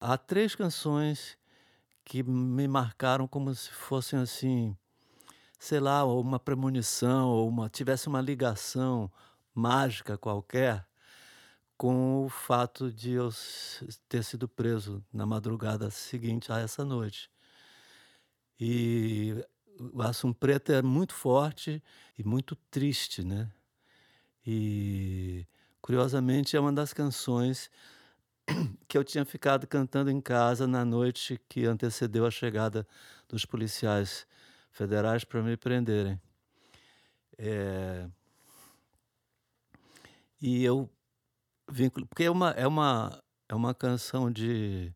há três canções que me marcaram como se fossem assim, sei lá, uma premonição ou uma tivesse uma ligação mágica qualquer com o fato de eu ter sido preso na madrugada seguinte a essa noite. E o Assum Preto é muito forte e muito triste, né? E curiosamente é uma das canções que eu tinha ficado cantando em casa na noite que antecedeu a chegada dos policiais federais para me prenderem. É... E eu vim, porque é uma, é uma, é uma canção de,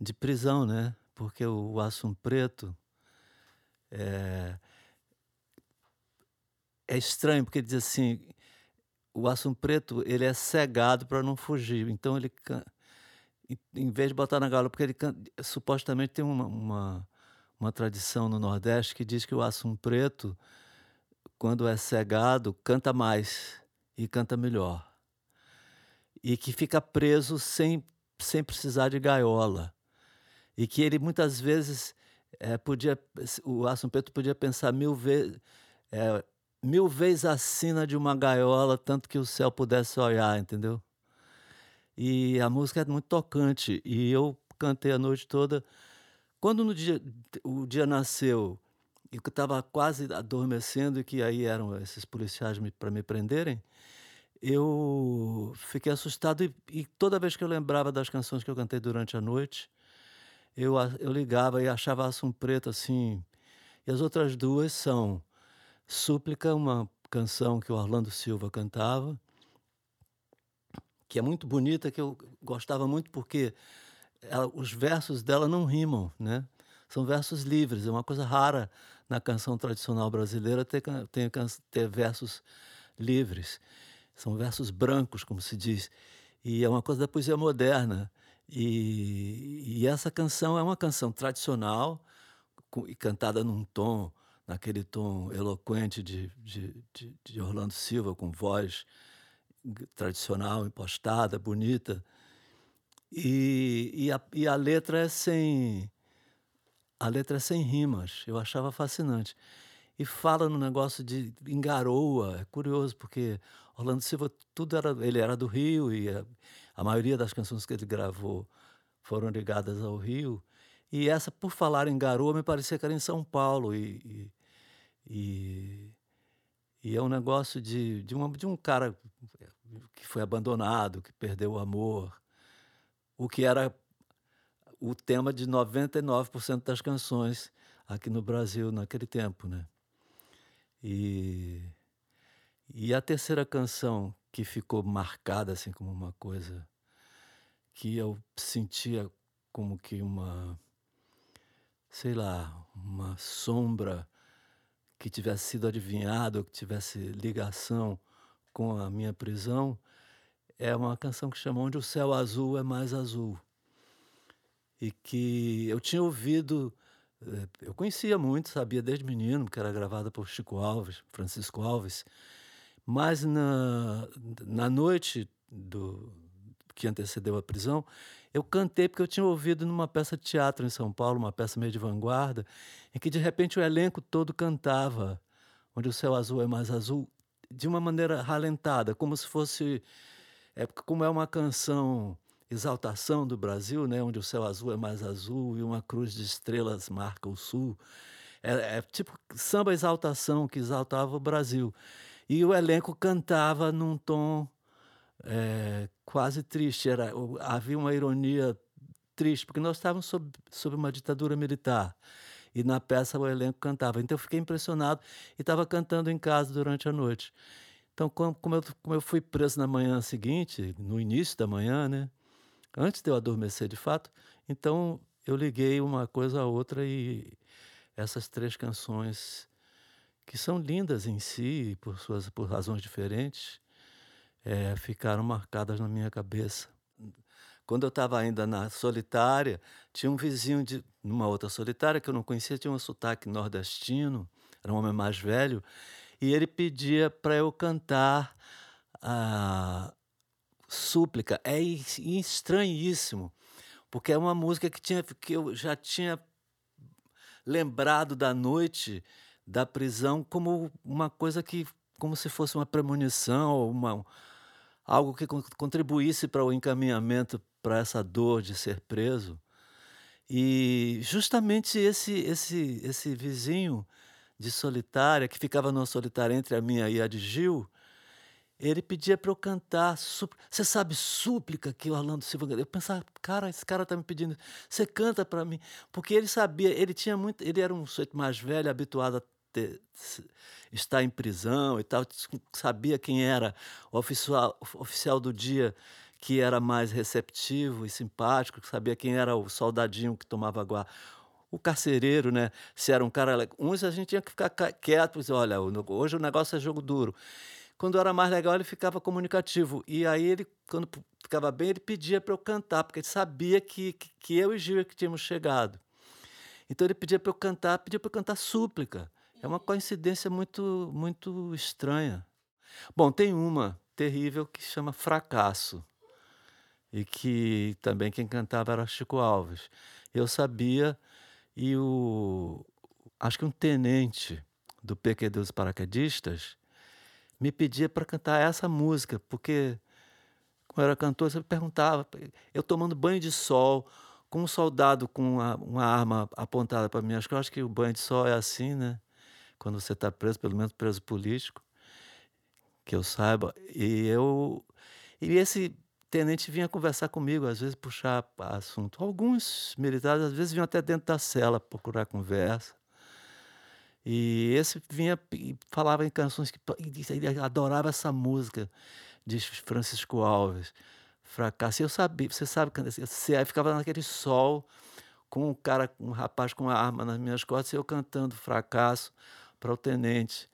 de prisão, né? Porque o, Assum Preto é, é estranho, porque diz assim, o Assum Preto ele é cegado para não fugir, então ele em vez de botar na gaiola, porque ele supostamente tem uma, uma, uma, tradição no Nordeste que diz que o Assum Preto, quando é cegado, canta mais e canta melhor. E que fica preso sem, sem precisar de gaiola. E que ele muitas vezes é, podia, o Assum Preto podia pensar mil vezes, é, mil vezes acima de uma gaiola, tanto que o céu pudesse olhar, entendeu? E a música é muito tocante. E eu cantei a noite toda. Quando no dia, o dia nasceu, eu estava quase adormecendo, e que aí eram esses policiais para me prenderem, eu fiquei assustado. E, e, toda vez que eu lembrava das canções que eu cantei durante a noite, eu, eu ligava e achava Assum Preto assim. E as outras duas são Súplica, uma canção que o Orlando Silva cantava, que é muito bonita, que eu gostava muito porque ela, os versos dela não rimam, né? São versos livres, é uma coisa rara na canção tradicional brasileira ter, ter, ter versos livres. São versos brancos, como se diz. E é uma coisa da poesia moderna. E, e essa canção é uma canção tradicional e cantada num tom, naquele tom eloquente de, de, de, de Orlando Silva, com voz tradicional, impostada, bonita. E, e, a, e a letra é sem. A letra é sem rimas, eu achava fascinante. E fala no negócio de engaroa, é curioso, porque Orlando Silva, tudo era. Ele era do Rio e a, a maioria das canções que ele gravou foram ligadas ao Rio. E essa, por falar em garoa, me parecia que era em São Paulo. E, e, e, e é um negócio de, de, uma, de um cara que foi abandonado, que perdeu o amor, o que era o tema de 99% das canções aqui no Brasil naquele tempo, né? E, e a terceira canção que ficou marcada assim como uma coisa que eu sentia como que uma sei lá, uma sombra que tivesse sido adivinhado, que tivesse ligação com a minha prisão, é uma canção que chama Onde o Céu Azul é Mais Azul. E que eu tinha ouvido, eh, eu conhecia muito, sabia desde menino, que era gravada por Chico Alves, Francisco Alves, mas na, na noite do, que antecedeu a prisão, eu cantei porque eu tinha ouvido numa peça de teatro em São Paulo, uma peça meio de vanguarda, em que de repente o elenco todo cantava, onde o céu azul é mais azul, de uma maneira ralentada, como se fosse. É, como é uma canção exaltação do Brasil, né, onde o céu azul é mais azul e uma cruz de estrelas marca o sul. É, é tipo samba exaltação que exaltava o Brasil. E o elenco cantava num tom é, quase triste. Era, havia uma ironia triste, porque nós estávamos sob, sob uma ditadura militar. E na peça o elenco cantava. Então eu fiquei impressionado e estava cantando em casa durante a noite. Então, como eu, como eu fui preso na manhã seguinte, no início da manhã, né? Antes de eu adormecer de fato, então eu liguei uma coisa a outra e essas três canções que são lindas em si, por suas por razões diferentes, é, ficaram marcadas na minha cabeça. Quando eu estava ainda na solitária, tinha um vizinho de numa outra solitária que eu não conhecia, tinha um sotaque nordestino, era um homem mais velho, e ele pedia para eu cantar a súplica. É estranhíssimo, porque é uma música que tinha que eu já tinha lembrado da noite da prisão como uma coisa que como se fosse uma premonição, uma algo que contribuísse para o encaminhamento para essa dor de ser preso. E justamente esse esse esse vizinho de Solitária, que ficava numa solitária entre a minha e a de Gil, ele pedia para eu cantar você sabe súplica que o Orlando Silva eu pensava: "Cara, esse cara está me pedindo, você canta para mim", porque ele sabia, ele tinha muito ele era um sujeito mais velho, habituado a ter estar em prisão e tal, sabia quem era o oficial oficial do dia que era mais receptivo e simpático, sabia quem era o soldadinho que tomava guarda o carcereiro, né, se era um cara uns a gente tinha que ficar quieto, dizer: "Olha, hoje o negócio é jogo duro". Quando era mais legal ele ficava comunicativo, e aí ele quando ficava bem ele pedia para eu cantar, porque ele sabia que que eu e Gil é que tínhamos chegado. Então ele pedia para eu cantar, pedia para eu cantar súplica. É uma coincidência muito muito estranha. Bom, tem uma terrível que chama Fracasso, e que também quem cantava era Chico Alves. Eu sabia e o acho que um tenente do PQD dos paraquedistas me pedia para cantar essa música, porque como era cantor, você perguntava, eu tomando banho de sol, com um soldado com uma uma arma apontada para mim, acho que eu acho que o banho de sol é assim, né, quando você está preso, pelo menos preso político, que eu saiba, e eu e esse tenente vinha conversar comigo, às vezes puxar assunto. Alguns militares, às vezes, vinham até dentro da cela procurar conversa. E esse vinha e falava em canções que ele adorava essa música de Francisco Alves, Fracasso. Eu sabia, você sabe, você ficava naquele sol com um cara, um rapaz com uma arma nas minhas costas e eu cantando Fracasso para o tenente.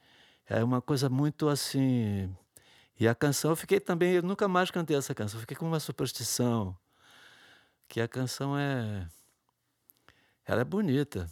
É uma coisa muito assim e a canção eu fiquei também eu nunca mais cantei essa canção, fiquei com uma superstição, que a canção é ela é bonita.